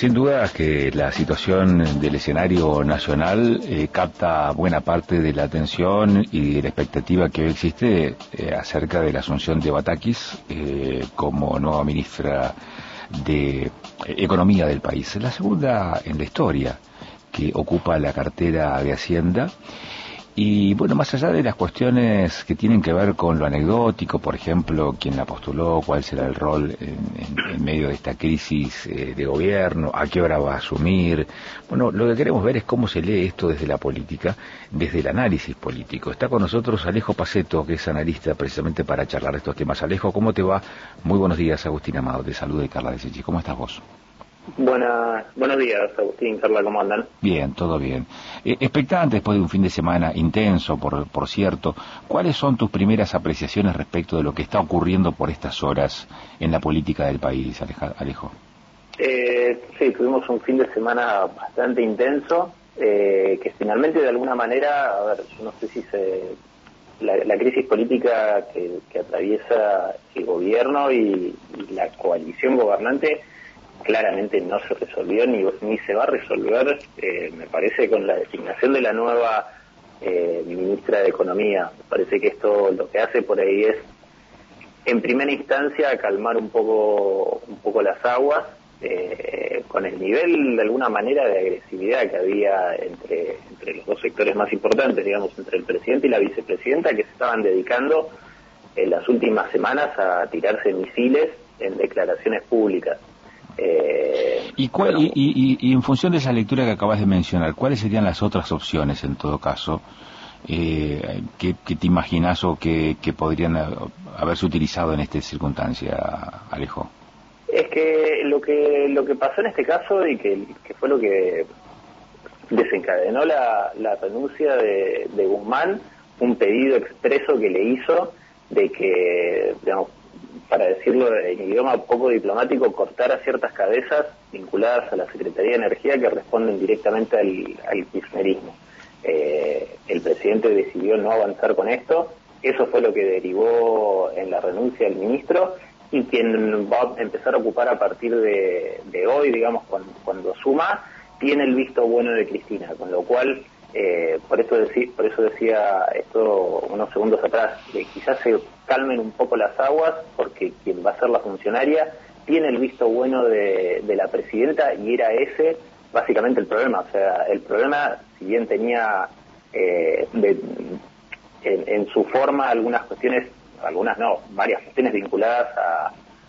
Sin duda que la situación del escenario nacional eh, capta buena parte de la atención y de la expectativa que hoy existe eh, acerca de la asunción de Batakis eh, como nueva ministra de Economía del país. La segunda en la historia que ocupa la cartera de Hacienda y bueno, más allá de las cuestiones que tienen que ver con lo anecdótico, por ejemplo, quién la postuló, cuál será el rol en, medio de esta crisis eh, de gobierno, a qué hora va a asumir, bueno, lo que queremos ver es cómo se lee esto desde la política, desde el análisis político. Está con nosotros Alejo Paceto, que es analista precisamente para charlar estos temas. Alejo, ¿cómo te va? Muy buenos días, Agustín Amado, te saluda y Carla de Sechi. ¿Cómo estás vos? Buenas, buenos días, Agustín, Carla, ¿cómo andan? Bien, todo bien. Eh, expectante después de un fin de semana intenso, por, por cierto, ¿cuáles son tus primeras apreciaciones respecto de lo que está ocurriendo por estas horas en la política del país, Alejo? Eh, sí, tuvimos un fin de semana bastante intenso, eh, que finalmente de alguna manera, a ver, no sé si se... La, crisis política que, atraviesa el gobierno y la coalición gobernante claramente no se resolvió ni, ni se va a resolver, eh, me parece, con la designación de la nueva eh, ministra de Economía. Me parece que esto lo que hace por ahí es, en primera instancia, calmar un poco, un poco las aguas, eh, con el nivel, de alguna manera, de agresividad que había entre, entre los dos sectores más importantes, digamos, entre el presidente y la vicepresidenta, que se estaban dedicando en las últimas semanas a tirarse misiles en declaraciones públicas. Eh, ¿Y, cuál, y, en función de esa lectura que acabas de mencionar, ¿cuáles serían las otras opciones en todo caso eh, que, te imaginas o que, podrían haberse utilizado en esta circunstancia, Alejo? Es que lo que lo que pasó en este caso y que, fue lo que desencadenó la, renuncia de, de Guzmán, un pedido expreso que le hizo de que, digamos, para decirlo en idioma poco diplomático, cortar a ciertas cabezas vinculadas a la Secretaría de Energía que responden directamente al, al kirchnerismo. Eh, el presidente decidió no avanzar con esto, eso fue lo que derivó en la renuncia del ministro y quien va a empezar a ocupar a partir de, hoy, digamos, cuando, suma, tiene el visto bueno de Cristina, con lo cual eh, por eso por eso decía esto unos segundos atrás, que quizás se calmen un poco las aguas, porque quien va a ser la funcionaria tiene el visto bueno de, la presidenta y era ese básicamente el problema. O sea, el problema, si bien tenía eh, en, su forma algunas cuestiones, algunas no, varias cuestiones vinculadas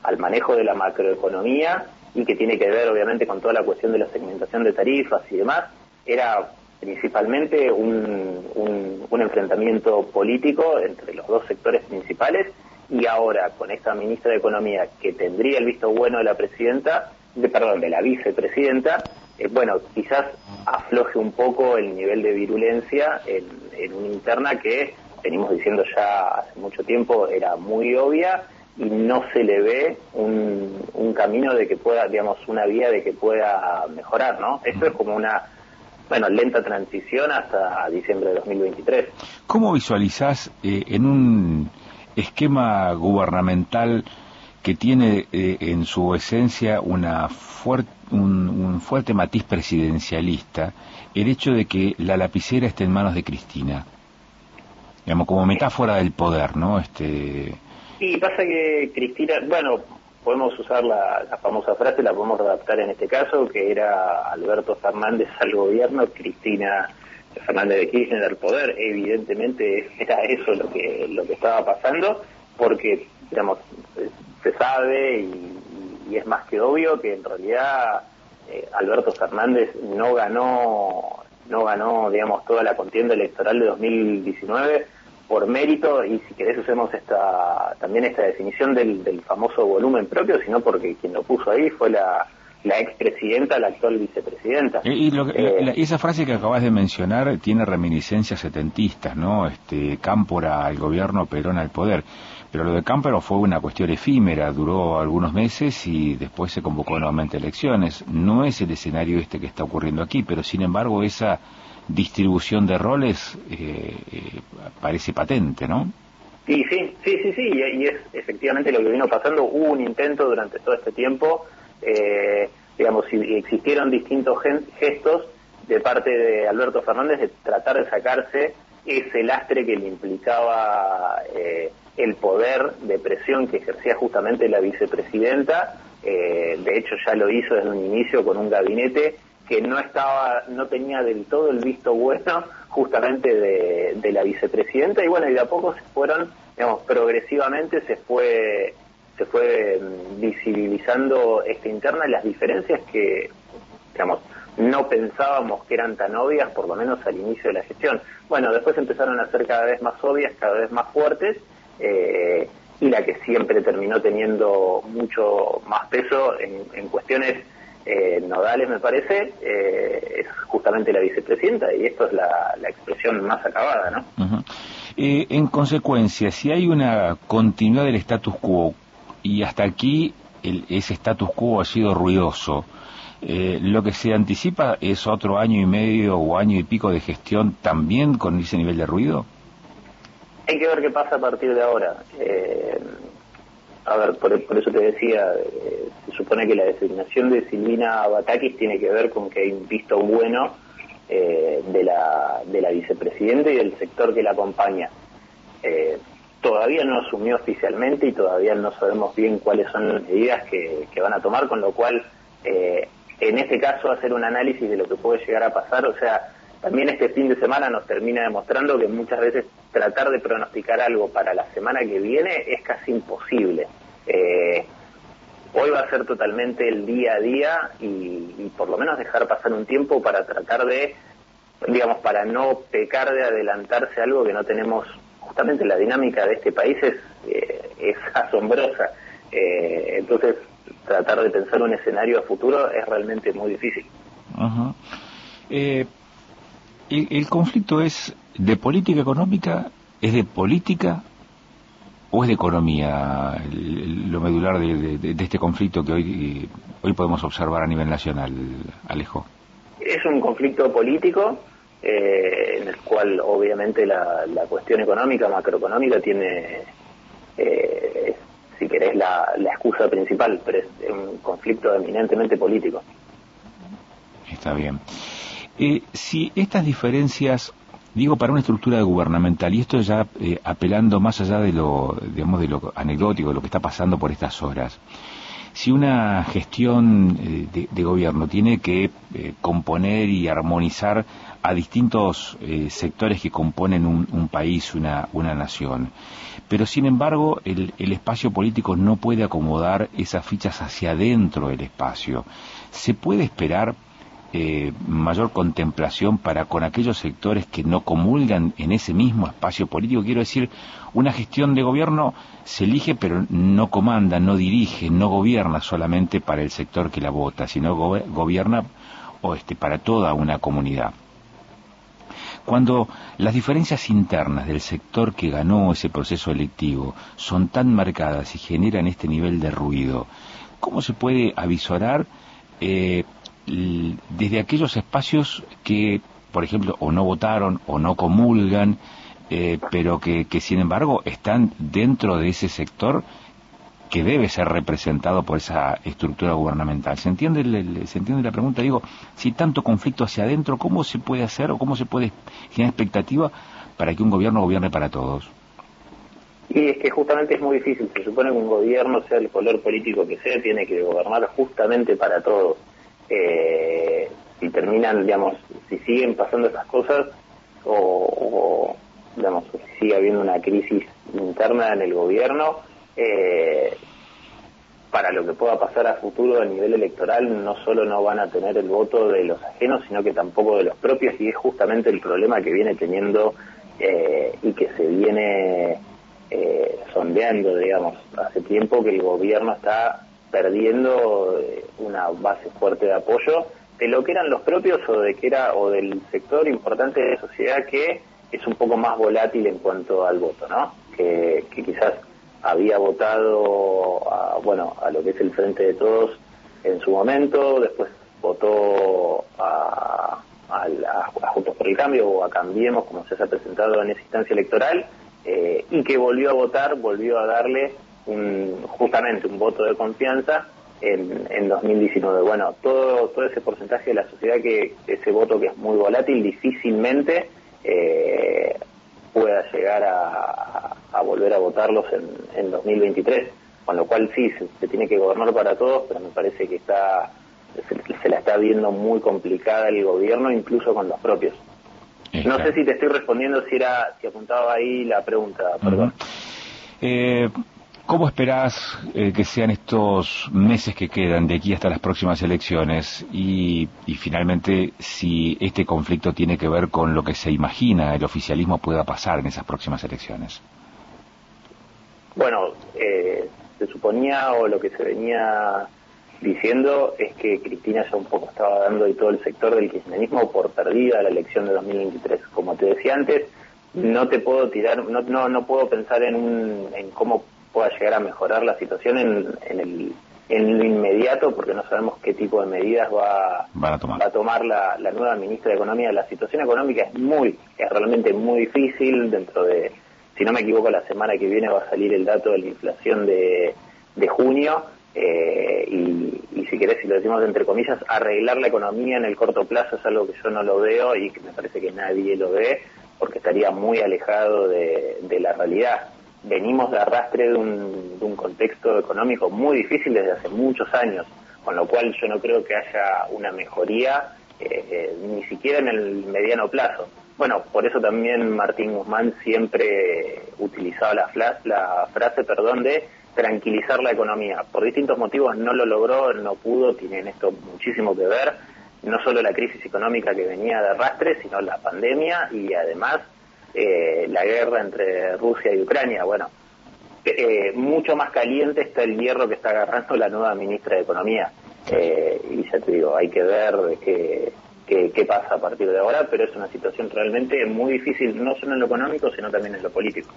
al manejo de la macroeconomía y que tiene que ver obviamente con toda la cuestión de la segmentación de tarifas y demás, era principalmente un, un, enfrentamiento político entre los dos sectores principales y ahora con esta ministra de Economía que tendría el visto bueno de la presidenta, de, perdón, de la vicepresidenta, eh, bueno, quizás afloje un poco el nivel de virulencia en, en una interna que venimos diciendo ya hace mucho tiempo era muy obvia y no se le ve un, un camino de que pueda, digamos, una vía de que pueda mejorar, ¿no? Esto es como una bueno, lenta transición hasta diciembre de 2023. ¿Cómo visualizás eh, en un esquema gubernamental que tiene eh, en su esencia una un, fuerte matiz presidencialista el hecho de que la lapicera esté en manos de Cristina? Digamos, como metáfora del poder, ¿no? Este... Sí, pasa que Cristina, bueno, podemos usar la, famosa frase, la podemos adaptar en este caso, que era Alberto Fernández al gobierno, Cristina Fernández de Kirchner al poder. Evidentemente era eso lo que, lo que estaba pasando, porque, digamos, se sabe y, es más que obvio que en realidad eh, Alberto Fernández no ganó, no ganó, digamos, toda la contienda electoral de 2019 por mérito y si querés usemos esta también esta definición del, famoso volumen propio, sino porque quien lo puso ahí fue la, la expresidenta, la actual vicepresidenta. Y, eh, esa frase que acabas de mencionar tiene reminiscencias setentistas, ¿no? Este, Cámpora al gobierno, Perón al poder. Pero lo de Cámpora fue una cuestión efímera, duró algunos meses y después se convocó nuevamente elecciones. No es el escenario este que está ocurriendo aquí, pero sin embargo esa distribución de roles eh, eh, parece patente, ¿no? Sí, sí, sí, sí, sí, y es efectivamente lo que vino pasando. Hubo un intento durante todo este tiempo eh, digamos, existieron distintos gestos de parte de Alberto Fernández de tratar de sacarse ese lastre que le implicaba eh, el poder de presión que ejercía justamente la vicepresidenta. Eh, de hecho, ya lo hizo desde un inicio con un gabinete que no estaba, no tenía del todo el visto bueno justamente de, la vicepresidenta y bueno, y de a poco se fueron, digamos, progresivamente se fue se fue mm, visibilizando esta interna las diferencias que, digamos, no pensábamos que eran tan obvias, por lo menos al inicio de la gestión. Bueno, después empezaron a ser cada vez más obvias, cada vez más fuertes, eh, y la que siempre terminó teniendo mucho más peso en, cuestiones eh, nodales, me parece, eh, es justamente la vicepresidenta, y esto es la, expresión más acabada, ¿no? en consecuencia, si hay una continuidad del status quo, y hasta aquí ese status quo ha sido ruidoso, eh, lo que se anticipa es otro año y medio o año y pico de gestión también con ese nivel de ruido. Hay que ver qué pasa a partir de ahora. Eh, a ver, por, eso te decía, eh, supone que la designación de Silvina Batakis tiene que ver con que hay un visto bueno de, la, de la vicepresidenta y del sector que la acompaña. todavía no asumió oficialmente y todavía no sabemos bien cuáles son las medidas que, que van a tomar, con lo cual eh, en este caso hacer un análisis de lo que puede llegar a pasar, o sea, también este fin de semana nos termina demostrando que muchas veces tratar de pronosticar algo para la semana que viene es casi imposible. Eh, hoy va a ser totalmente el día a día y, por lo menos dejar pasar un tiempo para tratar de, digamos, para no pecar de adelantarse algo que no tenemos, justamente la dinámica de este país es, eh, es asombrosa. Eh, entonces, tratar de pensar un escenario a futuro es realmente muy difícil. Eh, el, conflicto es de política económica, es de política o es de economía lo medular de, este conflicto que hoy, hoy podemos observar a nivel nacional, Alejo? Es un conflicto político eh, en el cual obviamente la, la cuestión económica, macroeconómica, tiene eh, si querés, la, la excusa principal, pero es un conflicto eminentemente político. Está bien. Eh, si estas diferencias, digo, para una estructura gubernamental, y esto ya eh, apelando más allá de lo, digamos, de lo anecdótico, de lo que está pasando por estas horas, si una gestión eh, de, gobierno tiene que componer y armonizar a distintos sectores que componen un, un país, una, nación, pero sin embargo el, espacio político no puede acomodar esas fichas hacia adentro del espacio. ¿Se puede esperar eh, mayor contemplación para con aquellos sectores que no comulgan en ese mismo espacio político? Quiero decir, una gestión de gobierno se elige pero no comanda, no dirige, no gobierna solamente para el sector que la vota, sino gobierna o este, para toda una comunidad. Cuando las diferencias internas del sector que ganó ese proceso electivo son tan marcadas y generan este nivel de ruido, ¿cómo se puede avisorar eh, desde aquellos espacios que, por ejemplo, o no votaron o no comulgan, eh, pero que, que sin embargo están dentro de ese sector que debe ser representado por esa estructura gubernamental. ¿Se entiende, ¿Se entiende la pregunta? Digo, si tanto conflicto hacia adentro, ¿cómo se puede hacer o cómo se puede generar expectativa para que un gobierno gobierne para todos? Y es que justamente es muy difícil. Se supone que un gobierno, sea el color político que sea, tiene que gobernar justamente para todos. Eh, si terminan, digamos, si siguen pasando esas cosas o, digamos, si sigue habiendo una crisis interna en el gobierno, eh, para lo que pueda pasar a futuro a nivel electoral, no solo no van a tener el voto de los ajenos, sino que tampoco de los propios, y es justamente el problema que viene teniendo eh, y que se viene eh, sondeando, digamos, hace tiempo que el gobierno está perdiendo eh, una base fuerte de apoyo de lo que eran los propios o de que era o del sector importante de la sociedad que es un poco más volátil en cuanto al voto, ¿no? que quizás había votado a, bueno, a lo que es el Frente de Todos en su momento, después votó a, Juntos por el Cambio o a Cambiemos, como se ha presentado en esa instancia electoral, eh, y que volvió a votar, volvió a darle un, justamente un voto de confianza en, en 2019. Bueno, todo, todo ese porcentaje de la sociedad que ese voto que es muy volátil difícilmente eh, pueda llegar a, volver a votarlos en, en 2023, con lo cual sí, se, tiene que gobernar para todos, pero me parece que está se, la está viendo muy complicada el gobierno, incluso con los propios. No sé si te estoy respondiendo si era si apuntaba ahí la pregunta, perdón. eh, ¿Cómo esperás eh, que sean estos meses que quedan de aquí hasta las próximas elecciones? Y, finalmente, si este conflicto tiene que ver con lo que se imagina el oficialismo pueda pasar en esas próximas elecciones. Bueno, eh, se suponía o lo que se venía diciendo es que Cristina ya un poco estaba dando y todo el sector del kirchnerismo por perdida la elección de 2023. Como te decía antes, no te puedo tirar, no, no, no puedo pensar en, un, en cómo pueda llegar a mejorar la situación en, en, el, en lo inmediato, porque no sabemos qué tipo de medidas va, a tomar, va a tomar la, la, nueva ministra de Economía. La situación económica es muy, es realmente muy difícil. Dentro de, si no me equivoco, la semana que viene va a salir el dato de la inflación de, de junio. Eh, y, y, si querés, si lo decimos entre comillas, arreglar la economía en el corto plazo es algo que yo no lo veo y que me parece que nadie lo ve porque estaría muy alejado de, de la realidad venimos de arrastre de un, de un contexto económico muy difícil desde hace muchos años, con lo cual yo no creo que haya una mejoría eh, eh, ni siquiera en el mediano plazo. Bueno, por eso también Martín Guzmán siempre utilizaba la, frase perdón, de tranquilizar la economía. Por distintos motivos no lo logró, no pudo, tienen esto muchísimo que ver, no solo la crisis económica que venía de arrastre, sino la pandemia y además eh, la guerra entre Rusia y Ucrania. Bueno, eh, mucho más caliente está el hierro que está agarrando la nueva ministra de Economía. Eh, y ya te digo, hay que ver qué, qué, pasa a partir de ahora, pero es una situación realmente muy difícil, no solo en lo económico, sino también en lo político.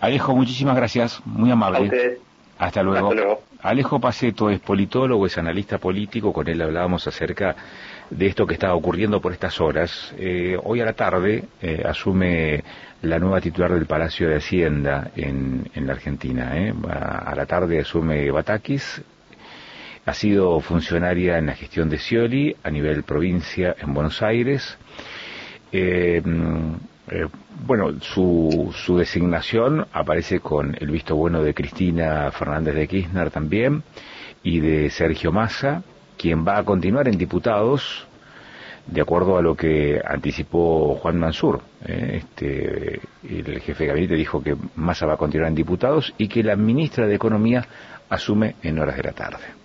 Alejo, muchísimas gracias, muy amable. A ustedes. Hasta luego. Alejo Paceto es politólogo, es analista político, con él hablábamos acerca de esto que estaba ocurriendo por estas horas. Eh, hoy a la tarde eh, asume la nueva titular del Palacio de Hacienda en, en la Argentina. Eh. A, la tarde asume Batakis, ha sido funcionaria en la gestión de Scioli a nivel provincia en Buenos Aires. bueno, su, su designación aparece con el visto bueno de Cristina Fernández de Kirchner también y de Sergio Massa quien va a continuar en diputados, de acuerdo a lo que anticipó Juan Mansur. ¿eh? este, el jefe de gabinete dijo que Massa va a continuar en diputados y que la ministra de Economía asume en horas de la tarde.